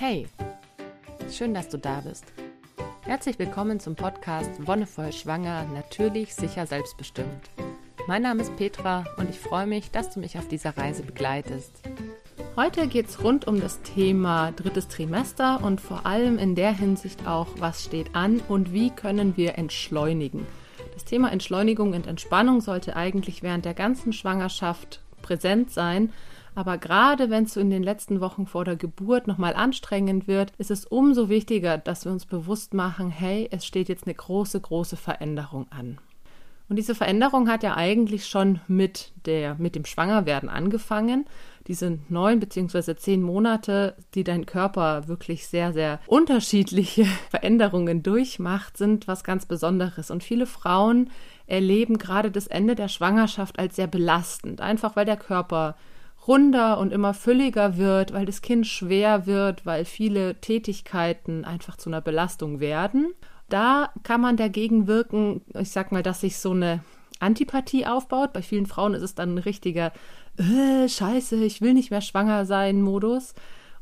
Hey, schön, dass du da bist. Herzlich willkommen zum Podcast Wonnevoll Schwanger, natürlich, sicher, selbstbestimmt. Mein Name ist Petra und ich freue mich, dass du mich auf dieser Reise begleitest. Heute geht es rund um das Thema drittes Trimester und vor allem in der Hinsicht auch, was steht an und wie können wir entschleunigen. Das Thema Entschleunigung und Entspannung sollte eigentlich während der ganzen Schwangerschaft präsent sein aber gerade wenn es so in den letzten Wochen vor der Geburt nochmal anstrengend wird, ist es umso wichtiger, dass wir uns bewusst machen, hey, es steht jetzt eine große, große Veränderung an. Und diese Veränderung hat ja eigentlich schon mit der, mit dem Schwangerwerden angefangen. Diese neun beziehungsweise zehn Monate, die dein Körper wirklich sehr, sehr unterschiedliche Veränderungen durchmacht, sind was ganz Besonderes. Und viele Frauen erleben gerade das Ende der Schwangerschaft als sehr belastend, einfach weil der Körper runder und immer fülliger wird, weil das Kind schwer wird, weil viele Tätigkeiten einfach zu einer Belastung werden. Da kann man dagegen wirken, ich sag mal, dass sich so eine Antipathie aufbaut. Bei vielen Frauen ist es dann ein richtiger äh, Scheiße, ich will nicht mehr schwanger sein Modus.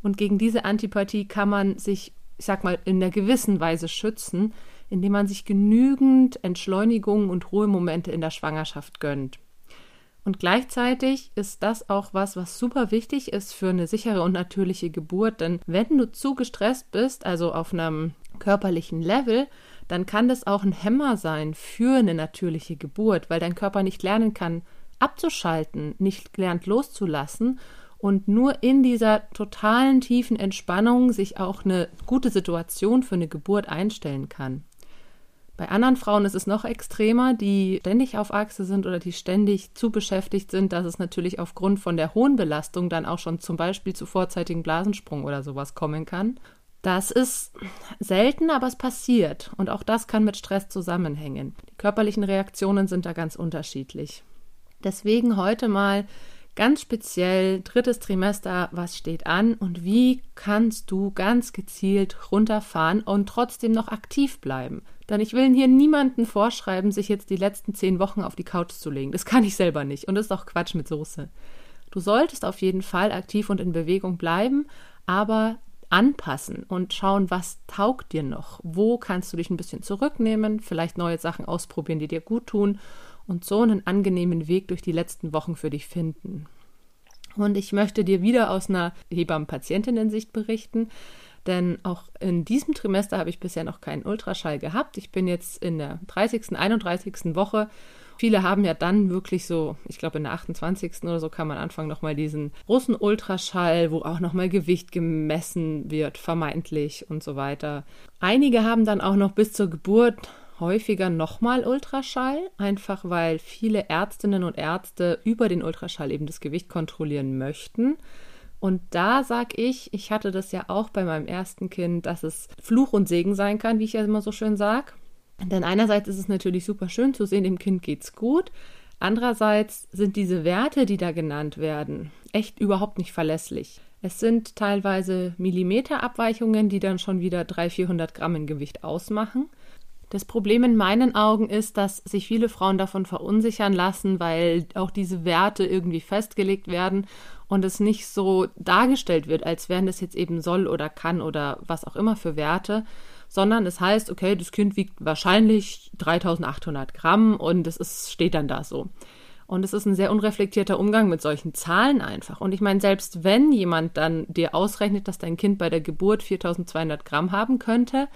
Und gegen diese Antipathie kann man sich, ich sag mal, in einer gewissen Weise schützen, indem man sich genügend Entschleunigung und Ruhemomente in der Schwangerschaft gönnt. Und gleichzeitig ist das auch was, was super wichtig ist für eine sichere und natürliche Geburt. Denn wenn du zu gestresst bist, also auf einem körperlichen Level, dann kann das auch ein Hämmer sein für eine natürliche Geburt, weil dein Körper nicht lernen kann, abzuschalten, nicht lernt loszulassen und nur in dieser totalen tiefen Entspannung sich auch eine gute Situation für eine Geburt einstellen kann. Bei anderen Frauen ist es noch extremer, die ständig auf Achse sind oder die ständig zu beschäftigt sind, dass es natürlich aufgrund von der hohen Belastung dann auch schon zum Beispiel zu vorzeitigen Blasensprung oder sowas kommen kann. Das ist selten, aber es passiert. Und auch das kann mit Stress zusammenhängen. Die körperlichen Reaktionen sind da ganz unterschiedlich. Deswegen heute mal ganz speziell drittes Trimester, was steht an und wie kannst du ganz gezielt runterfahren und trotzdem noch aktiv bleiben. Denn ich will hier niemanden vorschreiben, sich jetzt die letzten zehn Wochen auf die Couch zu legen. Das kann ich selber nicht. Und das ist auch Quatsch mit Soße. Du solltest auf jeden Fall aktiv und in Bewegung bleiben, aber anpassen und schauen, was taugt dir noch? Wo kannst du dich ein bisschen zurücknehmen, vielleicht neue Sachen ausprobieren, die dir gut tun und so einen angenehmen Weg durch die letzten Wochen für dich finden. Und ich möchte dir wieder aus einer Hebammen-Patientinnen-Sicht berichten. Denn auch in diesem Trimester habe ich bisher noch keinen Ultraschall gehabt. Ich bin jetzt in der 30., 31. Woche. Viele haben ja dann wirklich so, ich glaube in der 28. oder so kann man anfangen nochmal diesen großen Ultraschall, wo auch nochmal Gewicht gemessen wird, vermeintlich und so weiter. Einige haben dann auch noch bis zur Geburt häufiger nochmal Ultraschall, einfach weil viele Ärztinnen und Ärzte über den Ultraschall eben das Gewicht kontrollieren möchten. Und da sag ich, ich hatte das ja auch bei meinem ersten Kind, dass es Fluch und Segen sein kann, wie ich ja immer so schön sag. Denn einerseits ist es natürlich super schön zu sehen, dem Kind geht's gut. Andererseits sind diese Werte, die da genannt werden, echt überhaupt nicht verlässlich. Es sind teilweise Millimeterabweichungen, die dann schon wieder 300, 400 Gramm in Gewicht ausmachen. Das Problem in meinen Augen ist, dass sich viele Frauen davon verunsichern lassen, weil auch diese Werte irgendwie festgelegt werden und es nicht so dargestellt wird, als wären das jetzt eben soll oder kann oder was auch immer für Werte, sondern es heißt, okay, das Kind wiegt wahrscheinlich 3800 Gramm und es ist, steht dann da so. Und es ist ein sehr unreflektierter Umgang mit solchen Zahlen einfach. Und ich meine, selbst wenn jemand dann dir ausrechnet, dass dein Kind bei der Geburt 4200 Gramm haben könnte,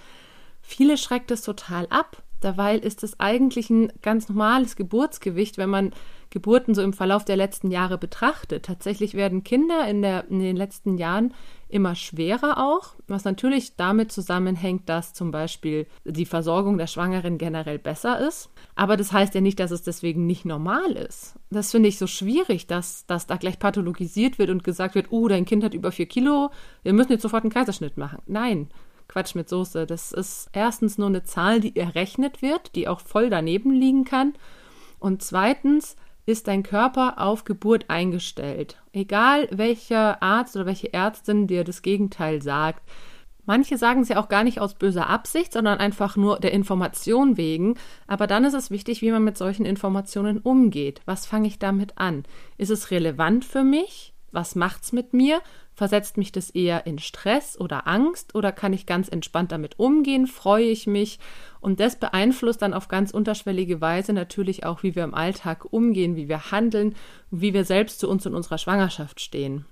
viele schreckt es total ab. Derweil ist es eigentlich ein ganz normales Geburtsgewicht, wenn man Geburten so im Verlauf der letzten Jahre betrachtet. Tatsächlich werden Kinder in, der, in den letzten Jahren immer schwerer auch, was natürlich damit zusammenhängt, dass zum Beispiel die Versorgung der Schwangeren generell besser ist. Aber das heißt ja nicht, dass es deswegen nicht normal ist. Das finde ich so schwierig, dass, dass da gleich pathologisiert wird und gesagt wird, oh, dein Kind hat über vier Kilo, wir müssen jetzt sofort einen Kaiserschnitt machen. Nein. Quatsch mit Soße. Das ist erstens nur eine Zahl, die errechnet wird, die auch voll daneben liegen kann. Und zweitens ist dein Körper auf Geburt eingestellt. Egal welcher Arzt oder welche Ärztin dir das Gegenteil sagt. Manche sagen es ja auch gar nicht aus böser Absicht, sondern einfach nur der Information wegen. Aber dann ist es wichtig, wie man mit solchen Informationen umgeht. Was fange ich damit an? Ist es relevant für mich? Was macht's mit mir? Versetzt mich das eher in Stress oder Angst oder kann ich ganz entspannt damit umgehen? Freue ich mich? Und das beeinflusst dann auf ganz unterschwellige Weise natürlich auch, wie wir im Alltag umgehen, wie wir handeln, wie wir selbst zu uns in unserer Schwangerschaft stehen.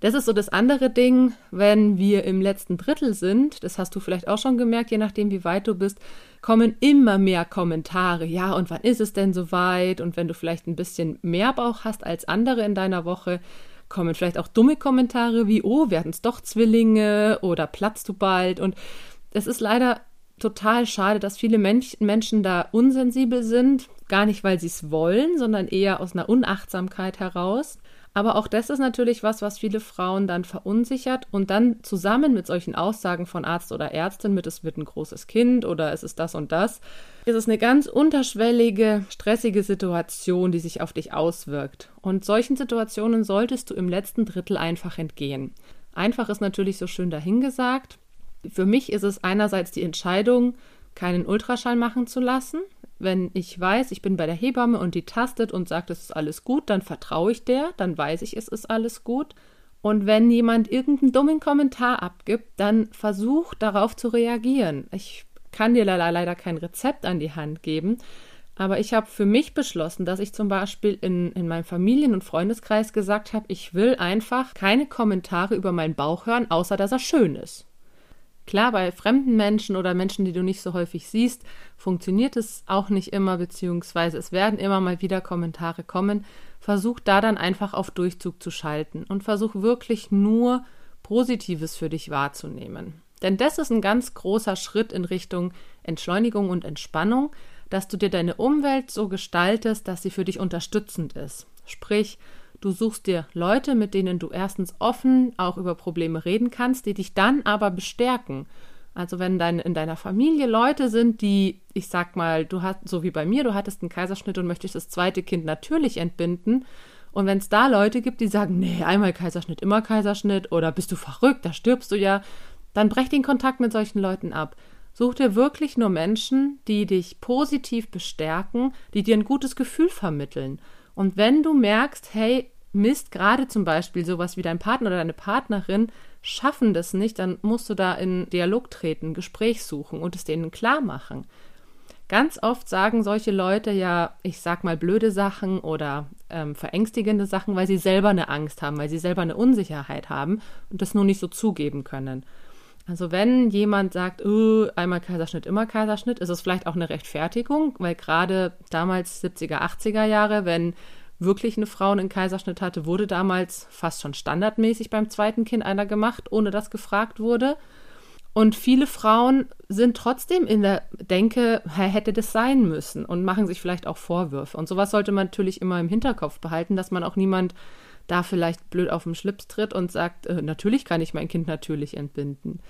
Das ist so das andere Ding, wenn wir im letzten Drittel sind, das hast du vielleicht auch schon gemerkt, je nachdem wie weit du bist, kommen immer mehr Kommentare. Ja, und wann ist es denn soweit? Und wenn du vielleicht ein bisschen mehr Bauch hast als andere in deiner Woche, kommen vielleicht auch dumme Kommentare wie, oh, werden es doch Zwillinge oder platzt du bald? Und es ist leider total schade, dass viele Mensch, Menschen da unsensibel sind. Gar nicht, weil sie es wollen, sondern eher aus einer Unachtsamkeit heraus. Aber auch das ist natürlich was, was viele Frauen dann verunsichert und dann zusammen mit solchen Aussagen von Arzt oder Ärztin mit, es wird ein großes Kind oder es ist das und das, ist es eine ganz unterschwellige, stressige Situation, die sich auf dich auswirkt. Und solchen Situationen solltest du im letzten Drittel einfach entgehen. Einfach ist natürlich so schön dahingesagt. Für mich ist es einerseits die Entscheidung, keinen Ultraschall machen zu lassen. Wenn ich weiß, ich bin bei der Hebamme und die tastet und sagt, es ist alles gut, dann vertraue ich der, dann weiß ich, es ist alles gut. Und wenn jemand irgendeinen dummen Kommentar abgibt, dann versuch darauf zu reagieren. Ich kann dir leider kein Rezept an die Hand geben, aber ich habe für mich beschlossen, dass ich zum Beispiel in, in meinem Familien- und Freundeskreis gesagt habe, ich will einfach keine Kommentare über meinen Bauch hören, außer dass er schön ist. Klar, bei fremden Menschen oder Menschen, die du nicht so häufig siehst, funktioniert es auch nicht immer, beziehungsweise es werden immer mal wieder Kommentare kommen. Versuch da dann einfach auf Durchzug zu schalten und versuch wirklich nur Positives für dich wahrzunehmen. Denn das ist ein ganz großer Schritt in Richtung Entschleunigung und Entspannung, dass du dir deine Umwelt so gestaltest, dass sie für dich unterstützend ist. Sprich, Du suchst dir Leute, mit denen du erstens offen auch über Probleme reden kannst, die dich dann aber bestärken. Also wenn dein, in deiner Familie Leute sind, die, ich sag mal, du hast, so wie bei mir, du hattest einen Kaiserschnitt und möchtest das zweite Kind natürlich entbinden. Und wenn es da Leute gibt, die sagen, nee, einmal Kaiserschnitt, immer Kaiserschnitt oder bist du verrückt, da stirbst du ja, dann brech den Kontakt mit solchen Leuten ab. Such dir wirklich nur Menschen, die dich positiv bestärken, die dir ein gutes Gefühl vermitteln. Und wenn du merkst, hey, Mist, gerade zum Beispiel sowas wie dein Partner oder deine Partnerin schaffen das nicht, dann musst du da in Dialog treten, Gespräch suchen und es denen klar machen. Ganz oft sagen solche Leute ja, ich sag mal, blöde Sachen oder ähm, verängstigende Sachen, weil sie selber eine Angst haben, weil sie selber eine Unsicherheit haben und das nur nicht so zugeben können. Also wenn jemand sagt, oh, einmal Kaiserschnitt, immer Kaiserschnitt, ist es vielleicht auch eine Rechtfertigung, weil gerade damals 70er, 80er Jahre, wenn wirklich eine Frau einen Kaiserschnitt hatte, wurde damals fast schon standardmäßig beim zweiten Kind einer gemacht, ohne dass gefragt wurde. Und viele Frauen sind trotzdem in der Denke, hätte das sein müssen und machen sich vielleicht auch Vorwürfe. Und sowas sollte man natürlich immer im Hinterkopf behalten, dass man auch niemand da vielleicht blöd auf den Schlips tritt und sagt, äh, natürlich kann ich mein Kind natürlich entbinden.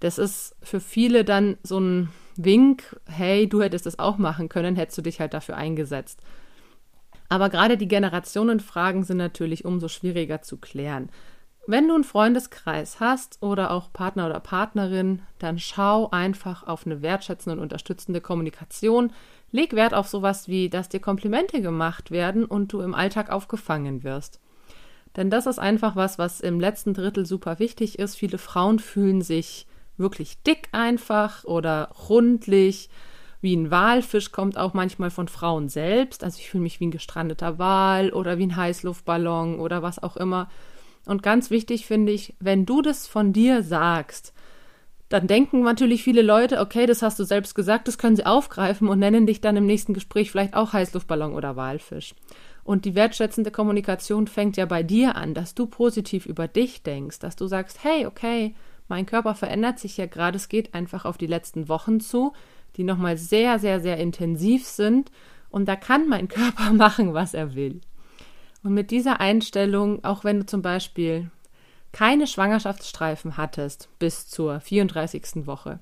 Das ist für viele dann so ein Wink, hey, du hättest das auch machen können, hättest du dich halt dafür eingesetzt. Aber gerade die Generationenfragen sind natürlich umso schwieriger zu klären. Wenn du einen Freundeskreis hast oder auch Partner oder Partnerin, dann schau einfach auf eine wertschätzende und unterstützende Kommunikation. Leg Wert auf sowas wie, dass dir Komplimente gemacht werden und du im Alltag aufgefangen wirst. Denn das ist einfach was, was im letzten Drittel super wichtig ist. Viele Frauen fühlen sich wirklich dick einfach oder rundlich wie ein Walfisch kommt auch manchmal von Frauen selbst. Also ich fühle mich wie ein gestrandeter Wal oder wie ein Heißluftballon oder was auch immer. Und ganz wichtig finde ich, wenn du das von dir sagst, dann denken natürlich viele Leute, okay, das hast du selbst gesagt, das können sie aufgreifen und nennen dich dann im nächsten Gespräch vielleicht auch Heißluftballon oder Walfisch. Und die wertschätzende Kommunikation fängt ja bei dir an, dass du positiv über dich denkst, dass du sagst, hey, okay, mein Körper verändert sich ja gerade, es geht einfach auf die letzten Wochen zu die nochmal sehr, sehr, sehr intensiv sind. Und da kann mein Körper machen, was er will. Und mit dieser Einstellung, auch wenn du zum Beispiel keine Schwangerschaftsstreifen hattest bis zur 34. Woche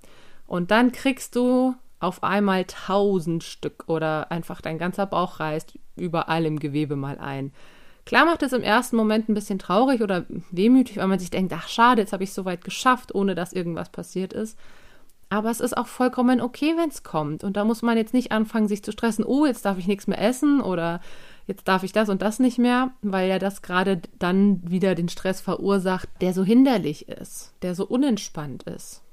und dann kriegst du auf einmal tausend Stück oder einfach dein ganzer Bauch reißt überall im Gewebe mal ein. Klar macht es im ersten Moment ein bisschen traurig oder wehmütig, weil man sich denkt, ach schade, jetzt habe ich es so weit geschafft, ohne dass irgendwas passiert ist. Aber es ist auch vollkommen okay, wenn es kommt. Und da muss man jetzt nicht anfangen, sich zu stressen, oh, jetzt darf ich nichts mehr essen oder jetzt darf ich das und das nicht mehr, weil ja das gerade dann wieder den Stress verursacht, der so hinderlich ist, der so unentspannt ist.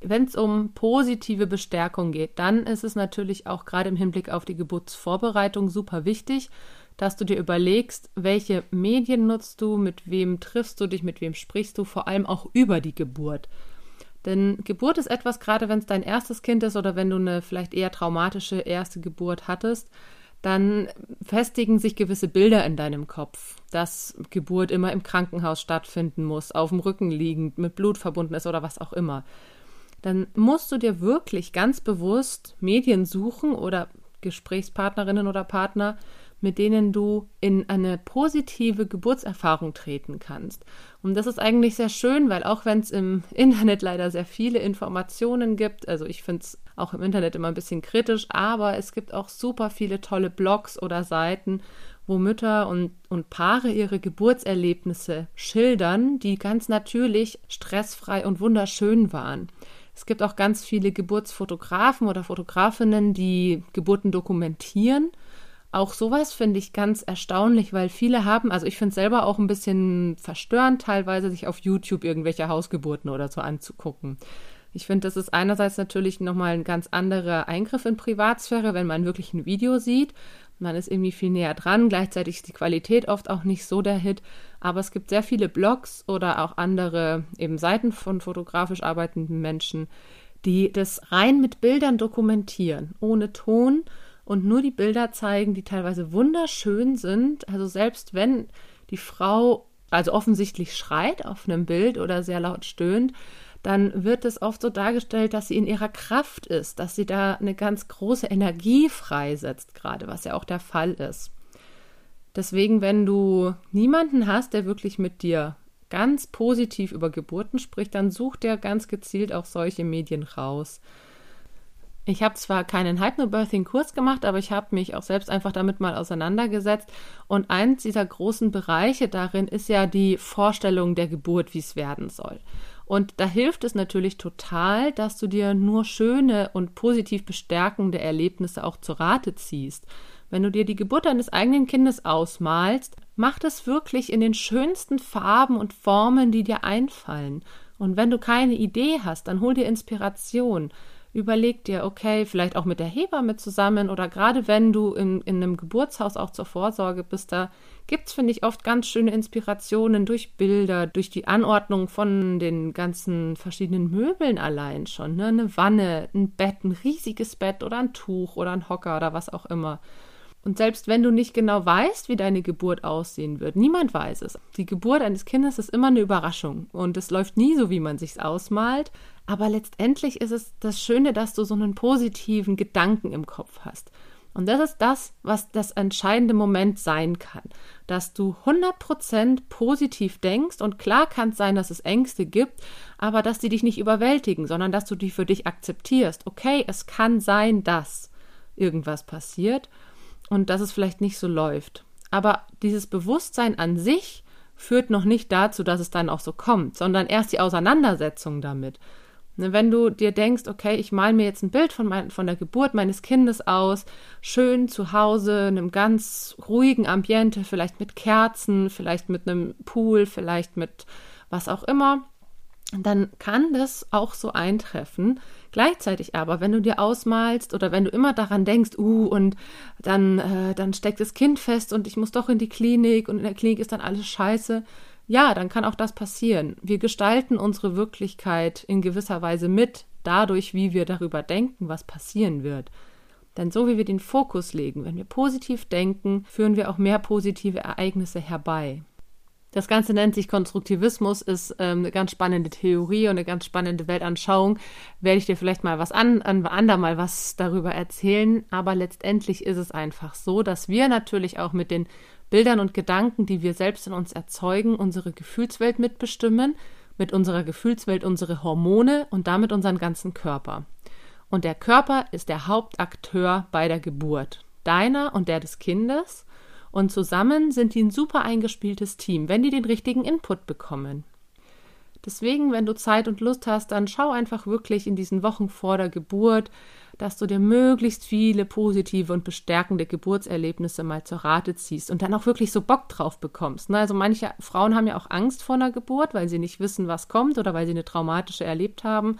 Wenn es um positive Bestärkung geht, dann ist es natürlich auch gerade im Hinblick auf die Geburtsvorbereitung super wichtig, dass du dir überlegst, welche Medien nutzt du, mit wem triffst du dich, mit wem sprichst du, vor allem auch über die Geburt. Denn Geburt ist etwas, gerade wenn es dein erstes Kind ist oder wenn du eine vielleicht eher traumatische erste Geburt hattest, dann festigen sich gewisse Bilder in deinem Kopf, dass Geburt immer im Krankenhaus stattfinden muss, auf dem Rücken liegend, mit Blut verbunden ist oder was auch immer. Dann musst du dir wirklich ganz bewusst Medien suchen oder Gesprächspartnerinnen oder Partner, mit denen du in eine positive Geburtserfahrung treten kannst. Und das ist eigentlich sehr schön, weil auch wenn es im Internet leider sehr viele Informationen gibt, also ich finde es auch im Internet immer ein bisschen kritisch, aber es gibt auch super viele tolle Blogs oder Seiten, wo Mütter und, und Paare ihre Geburtserlebnisse schildern, die ganz natürlich stressfrei und wunderschön waren. Es gibt auch ganz viele Geburtsfotografen oder Fotografinnen, die Geburten dokumentieren auch sowas finde ich ganz erstaunlich, weil viele haben, also ich finde es selber auch ein bisschen verstörend, teilweise sich auf YouTube irgendwelche Hausgeburten oder so anzugucken. Ich finde, das ist einerseits natürlich nochmal ein ganz anderer Eingriff in Privatsphäre, wenn man wirklich ein Video sieht. Man ist irgendwie viel näher dran. Gleichzeitig ist die Qualität oft auch nicht so der Hit. Aber es gibt sehr viele Blogs oder auch andere eben Seiten von fotografisch arbeitenden Menschen, die das rein mit Bildern dokumentieren, ohne Ton und nur die Bilder zeigen, die teilweise wunderschön sind. Also selbst wenn die Frau also offensichtlich schreit auf einem Bild oder sehr laut stöhnt, dann wird es oft so dargestellt, dass sie in ihrer Kraft ist, dass sie da eine ganz große Energie freisetzt, gerade was ja auch der Fall ist. Deswegen, wenn du niemanden hast, der wirklich mit dir ganz positiv über Geburten spricht, dann such dir ganz gezielt auch solche Medien raus. Ich habe zwar keinen Hypnobirthing-Kurs gemacht, aber ich habe mich auch selbst einfach damit mal auseinandergesetzt. Und eins dieser großen Bereiche darin ist ja die Vorstellung der Geburt, wie es werden soll. Und da hilft es natürlich total, dass du dir nur schöne und positiv bestärkende Erlebnisse auch zu Rate ziehst. Wenn du dir die Geburt deines eigenen Kindes ausmalst, mach das wirklich in den schönsten Farben und Formen, die dir einfallen. Und wenn du keine Idee hast, dann hol dir Inspiration überleg dir, okay, vielleicht auch mit der Hebamme zusammen oder gerade wenn du in, in einem Geburtshaus auch zur Vorsorge bist, da gibt es, finde ich, oft ganz schöne Inspirationen durch Bilder, durch die Anordnung von den ganzen verschiedenen Möbeln allein schon. Ne? Eine Wanne, ein Bett, ein riesiges Bett oder ein Tuch oder ein Hocker oder was auch immer. Und selbst wenn du nicht genau weißt, wie deine Geburt aussehen wird, niemand weiß es. Die Geburt eines Kindes ist immer eine Überraschung und es läuft nie so, wie man sich's ausmalt. Aber letztendlich ist es das Schöne, dass du so einen positiven Gedanken im Kopf hast. Und das ist das, was das entscheidende Moment sein kann. Dass du 100% positiv denkst und klar kann es sein, dass es Ängste gibt, aber dass die dich nicht überwältigen, sondern dass du die für dich akzeptierst. Okay, es kann sein, dass irgendwas passiert und dass es vielleicht nicht so läuft. Aber dieses Bewusstsein an sich führt noch nicht dazu, dass es dann auch so kommt, sondern erst die Auseinandersetzung damit. Ne, wenn du dir denkst, okay, ich male mir jetzt ein Bild von, mein, von der Geburt meines Kindes aus, schön zu Hause, in einem ganz ruhigen Ambiente, vielleicht mit Kerzen, vielleicht mit einem Pool, vielleicht mit was auch immer, dann kann das auch so eintreffen. Gleichzeitig aber, wenn du dir ausmalst oder wenn du immer daran denkst, uh, und dann, äh, dann steckt das Kind fest und ich muss doch in die Klinik und in der Klinik ist dann alles scheiße, ja, dann kann auch das passieren. Wir gestalten unsere Wirklichkeit in gewisser Weise mit, dadurch, wie wir darüber denken, was passieren wird. Denn so wie wir den Fokus legen, wenn wir positiv denken, führen wir auch mehr positive Ereignisse herbei. Das Ganze nennt sich Konstruktivismus, ist ähm, eine ganz spannende Theorie und eine ganz spannende Weltanschauung. Werde ich dir vielleicht mal was an, an andermal was darüber erzählen. Aber letztendlich ist es einfach so, dass wir natürlich auch mit den Bildern und Gedanken, die wir selbst in uns erzeugen, unsere Gefühlswelt mitbestimmen, mit unserer Gefühlswelt unsere Hormone und damit unseren ganzen Körper. Und der Körper ist der Hauptakteur bei der Geburt, deiner und der des Kindes. Und zusammen sind die ein super eingespieltes Team, wenn die den richtigen Input bekommen. Deswegen, wenn du Zeit und Lust hast, dann schau einfach wirklich in diesen Wochen vor der Geburt, dass du dir möglichst viele positive und bestärkende Geburtserlebnisse mal zur Rate ziehst und dann auch wirklich so Bock drauf bekommst. Ne? Also manche Frauen haben ja auch Angst vor einer Geburt, weil sie nicht wissen, was kommt oder weil sie eine traumatische erlebt haben.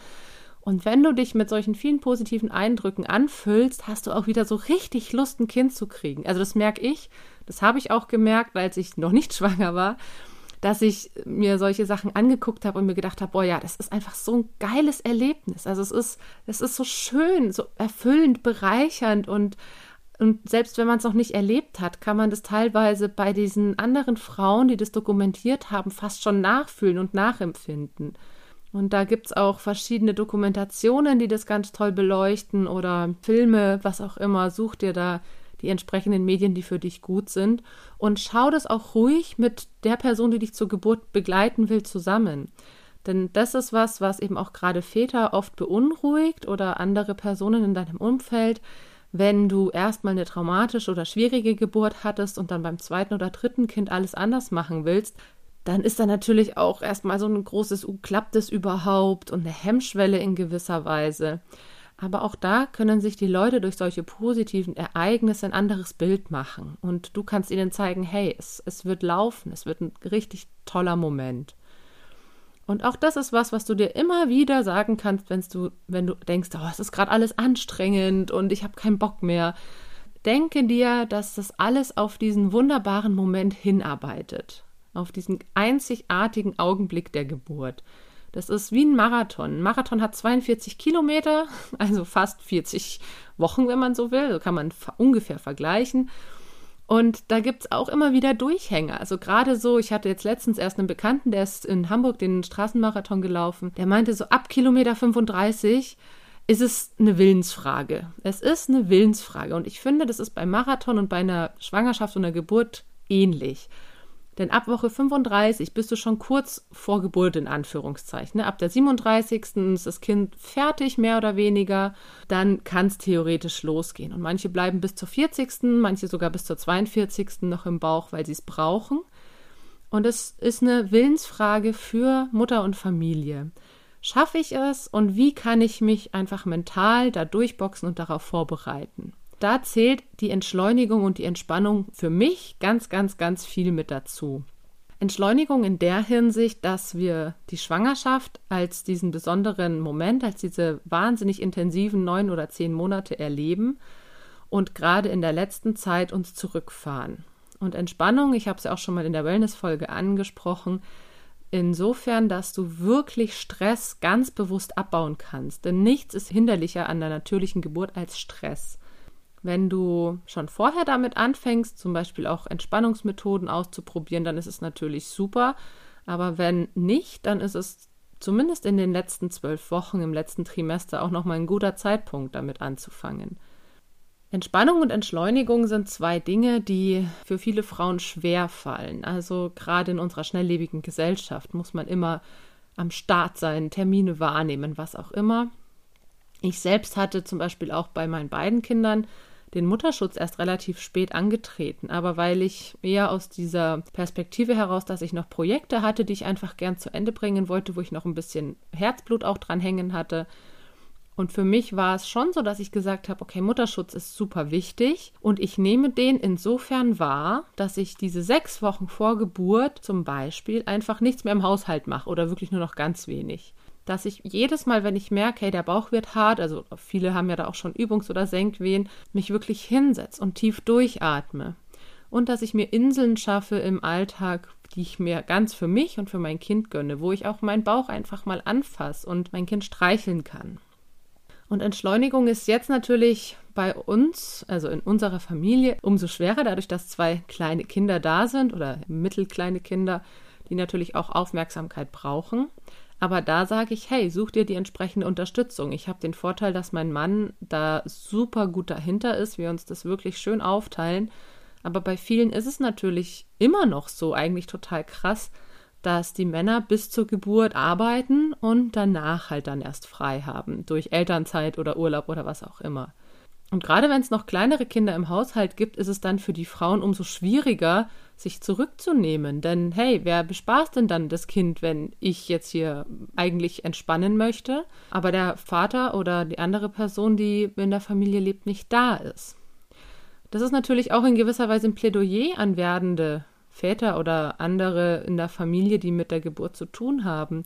Und wenn du dich mit solchen vielen positiven Eindrücken anfüllst, hast du auch wieder so richtig Lust, ein Kind zu kriegen. Also das merke ich, das habe ich auch gemerkt, als ich noch nicht schwanger war dass ich mir solche Sachen angeguckt habe und mir gedacht habe, boah, ja, das ist einfach so ein geiles Erlebnis. Also es ist, es ist so schön, so erfüllend, bereichernd und und selbst wenn man es noch nicht erlebt hat, kann man das teilweise bei diesen anderen Frauen, die das dokumentiert haben, fast schon nachfühlen und nachempfinden. Und da gibt es auch verschiedene Dokumentationen, die das ganz toll beleuchten oder Filme, was auch immer. Such dir da die entsprechenden Medien, die für dich gut sind. Und schau das auch ruhig mit der Person, die dich zur Geburt begleiten will, zusammen. Denn das ist was, was eben auch gerade Väter oft beunruhigt oder andere Personen in deinem Umfeld, wenn du erstmal eine traumatische oder schwierige Geburt hattest und dann beim zweiten oder dritten Kind alles anders machen willst, dann ist da natürlich auch erstmal so ein großes U, klappt es überhaupt und eine Hemmschwelle in gewisser Weise. Aber auch da können sich die Leute durch solche positiven Ereignisse ein anderes Bild machen. Und du kannst ihnen zeigen, hey, es, es wird laufen, es wird ein richtig toller Moment. Und auch das ist was, was du dir immer wieder sagen kannst, wenn du, wenn du denkst, oh, es ist gerade alles anstrengend und ich habe keinen Bock mehr. Denke dir, dass das alles auf diesen wunderbaren Moment hinarbeitet, auf diesen einzigartigen Augenblick der Geburt. Das ist wie ein Marathon. Ein Marathon hat 42 Kilometer, also fast 40 Wochen, wenn man so will. So kann man ungefähr vergleichen. Und da gibt es auch immer wieder Durchhänger. Also gerade so, ich hatte jetzt letztens erst einen Bekannten, der ist in Hamburg den Straßenmarathon gelaufen. Der meinte so, ab Kilometer 35 ist es eine Willensfrage. Es ist eine Willensfrage. Und ich finde, das ist beim Marathon und bei einer Schwangerschaft und einer Geburt ähnlich. Denn ab Woche 35 bist du schon kurz vor Geburt in Anführungszeichen. Ne? Ab der 37. ist das Kind fertig, mehr oder weniger. Dann kann es theoretisch losgehen. Und manche bleiben bis zur 40., manche sogar bis zur 42. noch im Bauch, weil sie es brauchen. Und es ist eine Willensfrage für Mutter und Familie. Schaffe ich es und wie kann ich mich einfach mental da durchboxen und darauf vorbereiten? Da zählt die Entschleunigung und die Entspannung für mich ganz, ganz, ganz viel mit dazu. Entschleunigung in der Hinsicht, dass wir die Schwangerschaft als diesen besonderen Moment, als diese wahnsinnig intensiven neun oder zehn Monate erleben und gerade in der letzten Zeit uns zurückfahren. Und Entspannung, ich habe es ja auch schon mal in der Wellness-Folge angesprochen, insofern, dass du wirklich Stress ganz bewusst abbauen kannst. Denn nichts ist hinderlicher an der natürlichen Geburt als Stress. Wenn du schon vorher damit anfängst, zum Beispiel auch Entspannungsmethoden auszuprobieren, dann ist es natürlich super. Aber wenn nicht, dann ist es zumindest in den letzten zwölf Wochen, im letzten Trimester auch nochmal ein guter Zeitpunkt, damit anzufangen. Entspannung und Entschleunigung sind zwei Dinge, die für viele Frauen schwer fallen. Also gerade in unserer schnelllebigen Gesellschaft muss man immer am Start sein, Termine wahrnehmen, was auch immer. Ich selbst hatte zum Beispiel auch bei meinen beiden Kindern den Mutterschutz erst relativ spät angetreten, aber weil ich eher aus dieser Perspektive heraus, dass ich noch Projekte hatte, die ich einfach gern zu Ende bringen wollte, wo ich noch ein bisschen Herzblut auch dran hängen hatte. Und für mich war es schon so, dass ich gesagt habe, okay, Mutterschutz ist super wichtig. Und ich nehme den insofern wahr, dass ich diese sechs Wochen vor Geburt zum Beispiel einfach nichts mehr im Haushalt mache oder wirklich nur noch ganz wenig dass ich jedes Mal, wenn ich merke, hey, der Bauch wird hart, also viele haben ja da auch schon Übungs- oder Senkwehen, mich wirklich hinsetze und tief durchatme. Und dass ich mir Inseln schaffe im Alltag, die ich mir ganz für mich und für mein Kind gönne, wo ich auch meinen Bauch einfach mal anfasse und mein Kind streicheln kann. Und Entschleunigung ist jetzt natürlich bei uns, also in unserer Familie, umso schwerer, dadurch, dass zwei kleine Kinder da sind oder mittelkleine Kinder, die natürlich auch Aufmerksamkeit brauchen. Aber da sage ich, hey, such dir die entsprechende Unterstützung. Ich habe den Vorteil, dass mein Mann da super gut dahinter ist, wir uns das wirklich schön aufteilen. Aber bei vielen ist es natürlich immer noch so, eigentlich total krass, dass die Männer bis zur Geburt arbeiten und danach halt dann erst frei haben, durch Elternzeit oder Urlaub oder was auch immer. Und gerade wenn es noch kleinere Kinder im Haushalt gibt, ist es dann für die Frauen umso schwieriger, sich zurückzunehmen. Denn hey, wer bespaßt denn dann das Kind, wenn ich jetzt hier eigentlich entspannen möchte, aber der Vater oder die andere Person, die in der Familie lebt, nicht da ist? Das ist natürlich auch in gewisser Weise ein Plädoyer an werdende Väter oder andere in der Familie, die mit der Geburt zu tun haben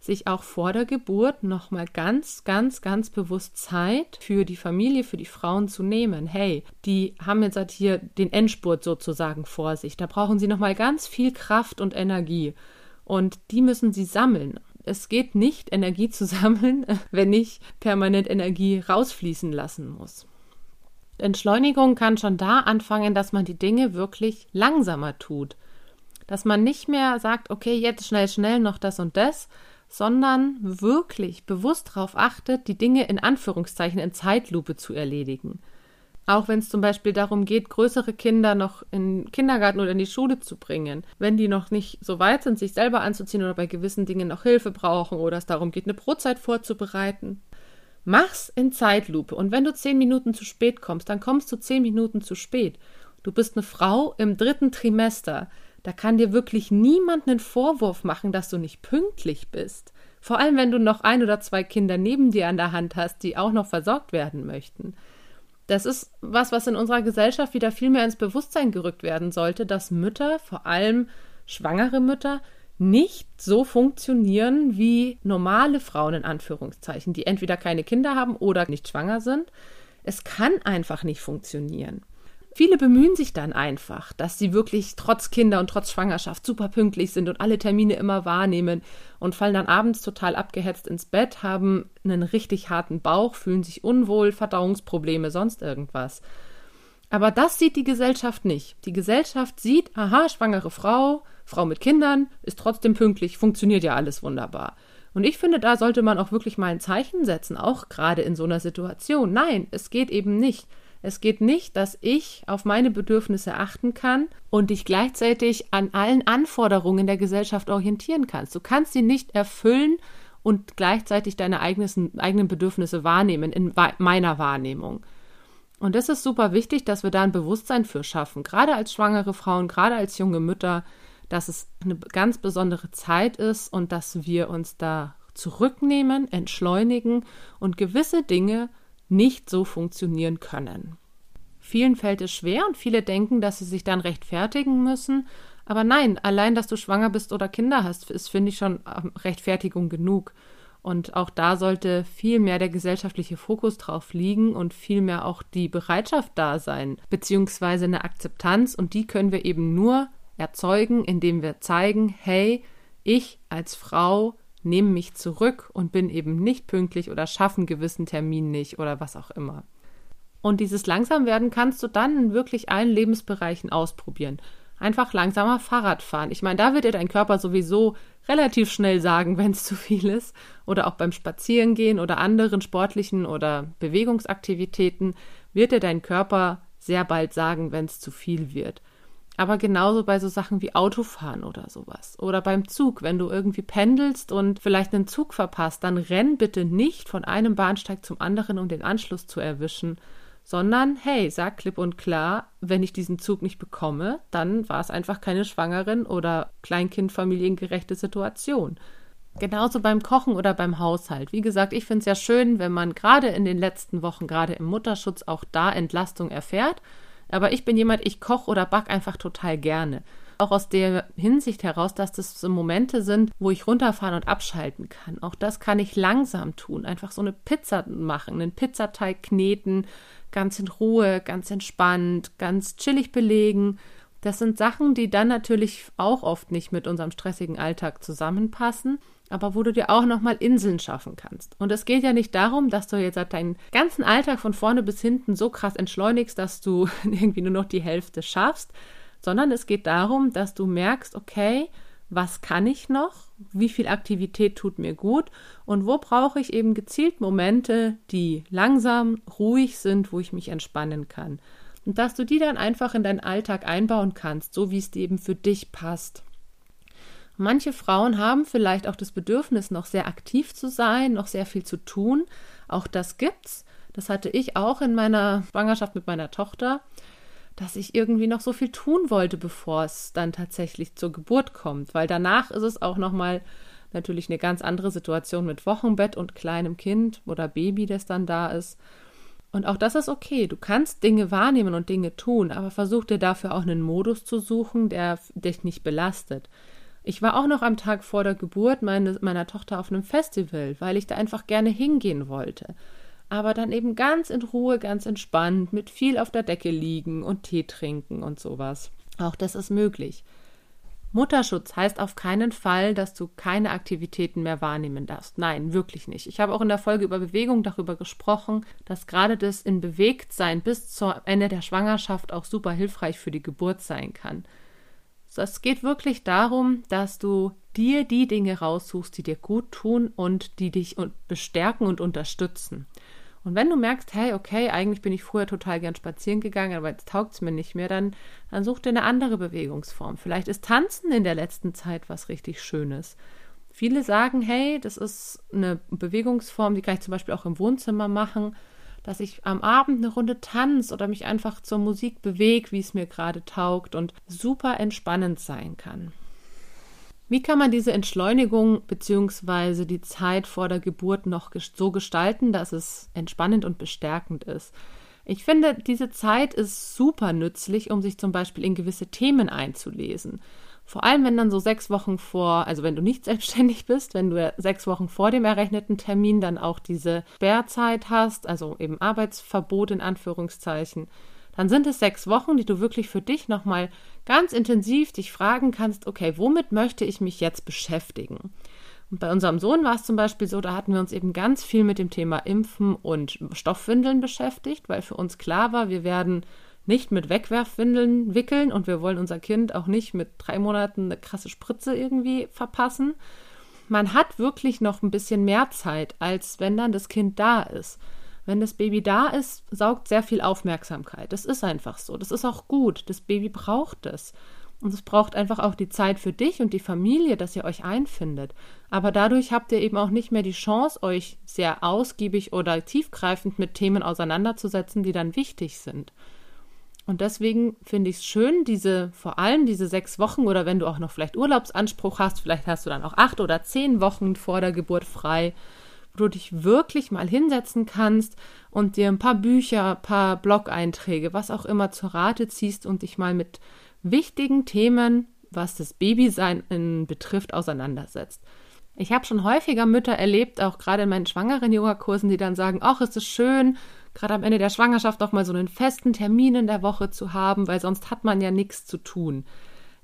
sich auch vor der Geburt nochmal ganz, ganz, ganz bewusst Zeit für die Familie, für die Frauen zu nehmen. Hey, die haben jetzt halt hier den Endspurt sozusagen vor sich. Da brauchen sie nochmal ganz viel Kraft und Energie. Und die müssen sie sammeln. Es geht nicht, Energie zu sammeln, wenn ich permanent Energie rausfließen lassen muss. Entschleunigung kann schon da anfangen, dass man die Dinge wirklich langsamer tut. Dass man nicht mehr sagt, okay, jetzt schnell, schnell noch das und das, sondern wirklich bewusst darauf achtet, die Dinge in Anführungszeichen in Zeitlupe zu erledigen. Auch wenn es zum Beispiel darum geht, größere Kinder noch in den Kindergarten oder in die Schule zu bringen, wenn die noch nicht so weit sind, sich selber anzuziehen oder bei gewissen Dingen noch Hilfe brauchen oder es darum geht, eine Brotzeit vorzubereiten. Mach's in Zeitlupe und wenn du zehn Minuten zu spät kommst, dann kommst du zehn Minuten zu spät. Du bist eine Frau im dritten Trimester. Da kann dir wirklich niemand einen Vorwurf machen, dass du nicht pünktlich bist. Vor allem, wenn du noch ein oder zwei Kinder neben dir an der Hand hast, die auch noch versorgt werden möchten. Das ist was, was in unserer Gesellschaft wieder viel mehr ins Bewusstsein gerückt werden sollte, dass Mütter, vor allem schwangere Mütter, nicht so funktionieren wie normale Frauen in Anführungszeichen, die entweder keine Kinder haben oder nicht schwanger sind. Es kann einfach nicht funktionieren. Viele bemühen sich dann einfach, dass sie wirklich trotz Kinder und trotz Schwangerschaft super pünktlich sind und alle Termine immer wahrnehmen und fallen dann abends total abgehetzt ins Bett, haben einen richtig harten Bauch, fühlen sich unwohl, Verdauungsprobleme, sonst irgendwas. Aber das sieht die Gesellschaft nicht. Die Gesellschaft sieht, aha, schwangere Frau, Frau mit Kindern, ist trotzdem pünktlich, funktioniert ja alles wunderbar. Und ich finde, da sollte man auch wirklich mal ein Zeichen setzen, auch gerade in so einer Situation. Nein, es geht eben nicht. Es geht nicht, dass ich auf meine Bedürfnisse achten kann und dich gleichzeitig an allen Anforderungen der Gesellschaft orientieren kannst. Du kannst sie nicht erfüllen und gleichzeitig deine eigenen Bedürfnisse wahrnehmen in meiner Wahrnehmung. Und das ist super wichtig, dass wir da ein Bewusstsein für schaffen, gerade als schwangere Frauen, gerade als junge Mütter, dass es eine ganz besondere Zeit ist und dass wir uns da zurücknehmen, entschleunigen und gewisse Dinge nicht so funktionieren können. Vielen fällt es schwer und viele denken, dass sie sich dann rechtfertigen müssen. Aber nein, allein, dass du schwanger bist oder Kinder hast, ist, finde ich, schon ähm, Rechtfertigung genug. Und auch da sollte viel mehr der gesellschaftliche Fokus drauf liegen und viel mehr auch die Bereitschaft da sein, beziehungsweise eine Akzeptanz. Und die können wir eben nur erzeugen, indem wir zeigen, hey, ich als Frau nehme mich zurück und bin eben nicht pünktlich oder schaffe einen gewissen Termin nicht oder was auch immer. Und dieses Langsamwerden kannst du dann in wirklich allen Lebensbereichen ausprobieren. Einfach langsamer Fahrrad fahren. Ich meine, da wird dir dein Körper sowieso relativ schnell sagen, wenn es zu viel ist. Oder auch beim Spazierengehen oder anderen sportlichen oder Bewegungsaktivitäten wird dir dein Körper sehr bald sagen, wenn es zu viel wird. Aber genauso bei so Sachen wie Autofahren oder sowas. Oder beim Zug, wenn du irgendwie pendelst und vielleicht einen Zug verpasst, dann renn bitte nicht von einem Bahnsteig zum anderen, um den Anschluss zu erwischen, sondern hey, sag klipp und klar, wenn ich diesen Zug nicht bekomme, dann war es einfach keine schwangeren oder Kleinkindfamiliengerechte Situation. Genauso beim Kochen oder beim Haushalt. Wie gesagt, ich finde es ja schön, wenn man gerade in den letzten Wochen, gerade im Mutterschutz, auch da Entlastung erfährt aber ich bin jemand, ich koche oder back einfach total gerne. Auch aus der Hinsicht heraus, dass das so Momente sind, wo ich runterfahren und abschalten kann. Auch das kann ich langsam tun. Einfach so eine Pizza machen, einen Pizzateig kneten, ganz in Ruhe, ganz entspannt, ganz chillig belegen. Das sind Sachen, die dann natürlich auch oft nicht mit unserem stressigen Alltag zusammenpassen aber wo du dir auch nochmal Inseln schaffen kannst. Und es geht ja nicht darum, dass du jetzt deinen ganzen Alltag von vorne bis hinten so krass entschleunigst, dass du irgendwie nur noch die Hälfte schaffst, sondern es geht darum, dass du merkst, okay, was kann ich noch? Wie viel Aktivität tut mir gut? Und wo brauche ich eben gezielt Momente, die langsam, ruhig sind, wo ich mich entspannen kann? Und dass du die dann einfach in deinen Alltag einbauen kannst, so wie es eben für dich passt. Manche Frauen haben vielleicht auch das Bedürfnis, noch sehr aktiv zu sein, noch sehr viel zu tun. Auch das gibt's. Das hatte ich auch in meiner Schwangerschaft mit meiner Tochter, dass ich irgendwie noch so viel tun wollte, bevor es dann tatsächlich zur Geburt kommt, weil danach ist es auch noch mal natürlich eine ganz andere Situation mit Wochenbett und kleinem Kind oder Baby, das dann da ist. Und auch das ist okay. Du kannst Dinge wahrnehmen und Dinge tun, aber versuch dir dafür auch einen Modus zu suchen, der dich nicht belastet. Ich war auch noch am Tag vor der Geburt meine, meiner Tochter auf einem Festival, weil ich da einfach gerne hingehen wollte. Aber dann eben ganz in Ruhe, ganz entspannt, mit viel auf der Decke liegen und Tee trinken und sowas. Auch das ist möglich. Mutterschutz heißt auf keinen Fall, dass du keine Aktivitäten mehr wahrnehmen darfst. Nein, wirklich nicht. Ich habe auch in der Folge über Bewegung darüber gesprochen, dass gerade das in Bewegtsein bis zum Ende der Schwangerschaft auch super hilfreich für die Geburt sein kann. Es geht wirklich darum, dass du dir die Dinge raussuchst, die dir gut tun und die dich bestärken und unterstützen. Und wenn du merkst, hey, okay, eigentlich bin ich früher total gern spazieren gegangen, aber jetzt taugt es mir nicht mehr, dann, dann such dir eine andere Bewegungsform. Vielleicht ist Tanzen in der letzten Zeit was richtig Schönes. Viele sagen, hey, das ist eine Bewegungsform, die kann ich zum Beispiel auch im Wohnzimmer machen, dass ich am Abend eine Runde tanze oder mich einfach zur Musik bewege, wie es mir gerade taugt und super entspannend sein kann. Wie kann man diese Entschleunigung bzw. die Zeit vor der Geburt noch so gestalten, dass es entspannend und bestärkend ist? Ich finde, diese Zeit ist super nützlich, um sich zum Beispiel in gewisse Themen einzulesen. Vor allem, wenn dann so sechs Wochen vor, also wenn du nicht selbstständig bist, wenn du sechs Wochen vor dem errechneten Termin dann auch diese Sperrzeit hast, also eben Arbeitsverbot in Anführungszeichen, dann sind es sechs Wochen, die du wirklich für dich nochmal ganz intensiv dich fragen kannst, okay, womit möchte ich mich jetzt beschäftigen? Und bei unserem Sohn war es zum Beispiel so, da hatten wir uns eben ganz viel mit dem Thema Impfen und Stoffwindeln beschäftigt, weil für uns klar war, wir werden nicht mit Wegwerfwindeln wickeln und wir wollen unser Kind auch nicht mit drei Monaten eine krasse Spritze irgendwie verpassen. Man hat wirklich noch ein bisschen mehr Zeit, als wenn dann das Kind da ist. Wenn das Baby da ist, saugt sehr viel Aufmerksamkeit. Das ist einfach so. Das ist auch gut. Das Baby braucht es. Und es braucht einfach auch die Zeit für dich und die Familie, dass ihr euch einfindet. Aber dadurch habt ihr eben auch nicht mehr die Chance, euch sehr ausgiebig oder tiefgreifend mit Themen auseinanderzusetzen, die dann wichtig sind. Und deswegen finde ich es schön, diese, vor allem diese sechs Wochen oder wenn du auch noch vielleicht Urlaubsanspruch hast, vielleicht hast du dann auch acht oder zehn Wochen vor der Geburt frei, wo du dich wirklich mal hinsetzen kannst und dir ein paar Bücher, ein paar Blog-Einträge, was auch immer zur Rate ziehst und dich mal mit wichtigen Themen, was das Babysein betrifft, auseinandersetzt. Ich habe schon häufiger Mütter erlebt, auch gerade in meinen schwangeren Yogakursen, die dann sagen, ach, ist es schön, gerade am Ende der Schwangerschaft auch mal so einen festen Termin in der Woche zu haben, weil sonst hat man ja nichts zu tun.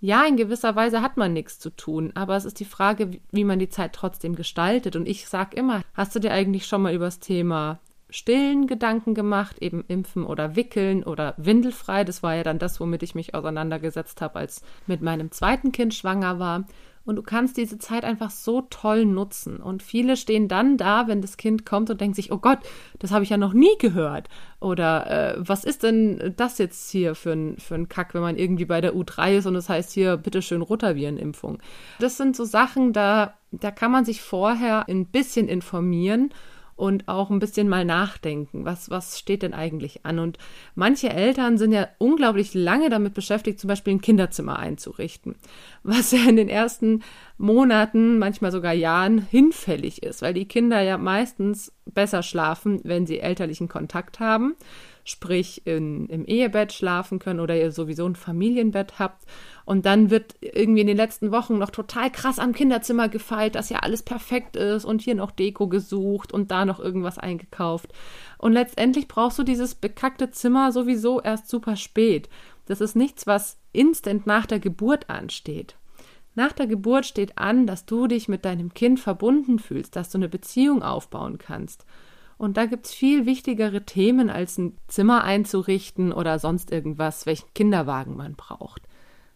Ja, in gewisser Weise hat man nichts zu tun, aber es ist die Frage, wie man die Zeit trotzdem gestaltet. Und ich sage immer, hast du dir eigentlich schon mal über das Thema Stillen Gedanken gemacht, eben impfen oder wickeln oder windelfrei? Das war ja dann das, womit ich mich auseinandergesetzt habe, als mit meinem zweiten Kind schwanger war. Und du kannst diese Zeit einfach so toll nutzen. Und viele stehen dann da, wenn das Kind kommt und denken sich, oh Gott, das habe ich ja noch nie gehört. Oder äh, was ist denn das jetzt hier für ein, für ein Kack, wenn man irgendwie bei der U3 ist und es das heißt hier, bitteschön Rotavirenimpfung. Das sind so Sachen, da, da kann man sich vorher ein bisschen informieren und auch ein bisschen mal nachdenken, was, was steht denn eigentlich an. Und manche Eltern sind ja unglaublich lange damit beschäftigt, zum Beispiel ein Kinderzimmer einzurichten, was ja in den ersten Monaten, manchmal sogar Jahren hinfällig ist, weil die Kinder ja meistens besser schlafen, wenn sie elterlichen Kontakt haben, sprich in, im Ehebett schlafen können oder ihr sowieso ein Familienbett habt und dann wird irgendwie in den letzten Wochen noch total krass am Kinderzimmer gefeilt, dass ja alles perfekt ist und hier noch Deko gesucht und da noch irgendwas eingekauft. Und letztendlich brauchst du dieses bekackte Zimmer sowieso erst super spät. Das ist nichts, was instant nach der Geburt ansteht. Nach der Geburt steht an, dass du dich mit deinem Kind verbunden fühlst, dass du eine Beziehung aufbauen kannst. Und da gibt es viel wichtigere Themen, als ein Zimmer einzurichten oder sonst irgendwas, welchen Kinderwagen man braucht.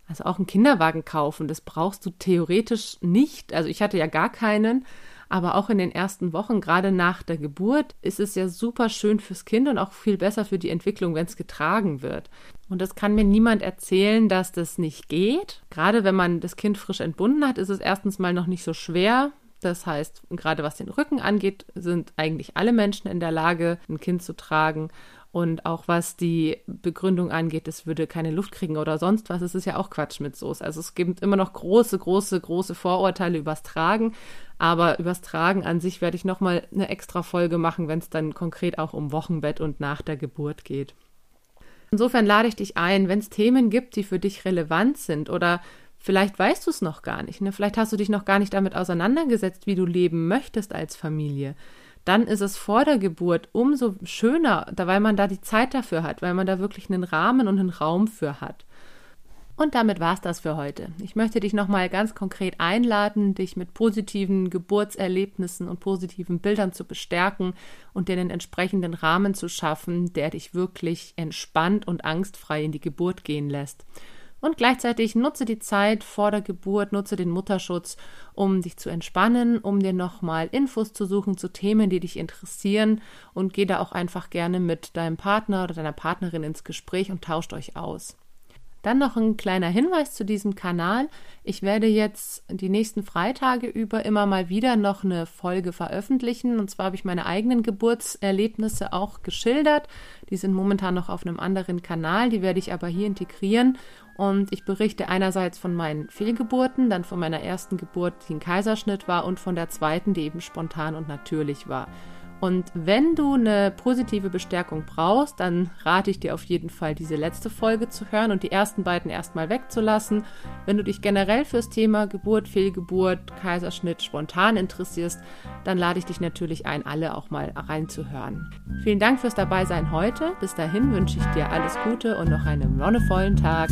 Also auch einen Kinderwagen kaufen, das brauchst du theoretisch nicht. Also ich hatte ja gar keinen, aber auch in den ersten Wochen, gerade nach der Geburt, ist es ja super schön fürs Kind und auch viel besser für die Entwicklung, wenn es getragen wird. Und das kann mir niemand erzählen, dass das nicht geht. Gerade wenn man das Kind frisch entbunden hat, ist es erstens mal noch nicht so schwer, Das heißt, gerade was den Rücken angeht, sind eigentlich alle Menschen in der Lage, ein Kind zu tragen. Und auch was die Begründung angeht, es würde keine Luft kriegen oder sonst was, es ist ja auch Quatsch mit Soße. Also es gibt immer noch große, große, große Vorurteile übers Tragen. Aber übers Tragen an sich werde ich nochmal eine extra Folge machen, wenn es dann konkret auch um Wochenbett und nach der Geburt geht. Insofern lade ich dich ein, wenn es Themen gibt, die für dich relevant sind oder vielleicht weißt du es noch gar nicht, ne? vielleicht hast du dich noch gar nicht damit auseinandergesetzt, wie du leben möchtest als Familie dann ist es vor der Geburt umso schöner, weil man da die Zeit dafür hat, weil man da wirklich einen Rahmen und einen Raum für hat. Und damit war es das für heute. Ich möchte dich nochmal ganz konkret einladen, dich mit positiven Geburtserlebnissen und positiven Bildern zu bestärken und dir den entsprechenden Rahmen zu schaffen, der dich wirklich entspannt und angstfrei in die Geburt gehen lässt. Und gleichzeitig nutze die Zeit vor der Geburt, nutze den Mutterschutz, um dich zu entspannen, um dir nochmal Infos zu suchen zu Themen, die dich interessieren und geh da auch einfach gerne mit deinem Partner oder deiner Partnerin ins Gespräch und tauscht euch aus. Dann noch ein kleiner Hinweis zu diesem Kanal. Ich werde jetzt die nächsten Freitage über immer mal wieder noch eine Folge veröffentlichen. Und zwar habe ich meine eigenen Geburtserlebnisse auch geschildert. Die sind momentan noch auf einem anderen Kanal. Die werde ich aber hier integrieren. Und ich berichte einerseits von meinen Fehlgeburten, dann von meiner ersten Geburt, die ein Kaiserschnitt war, und von der zweiten, die eben spontan und natürlich war. Und wenn du eine positive Bestärkung brauchst, dann rate ich dir auf jeden Fall, diese letzte Folge zu hören und die ersten beiden erstmal wegzulassen. Wenn du dich generell fürs Thema Geburt, Fehlgeburt, Kaiserschnitt spontan interessierst, dann lade ich dich natürlich ein, alle auch mal reinzuhören. Vielen Dank fürs Dabeisein heute. Bis dahin wünsche ich dir alles Gute und noch einen wonnevollen Tag.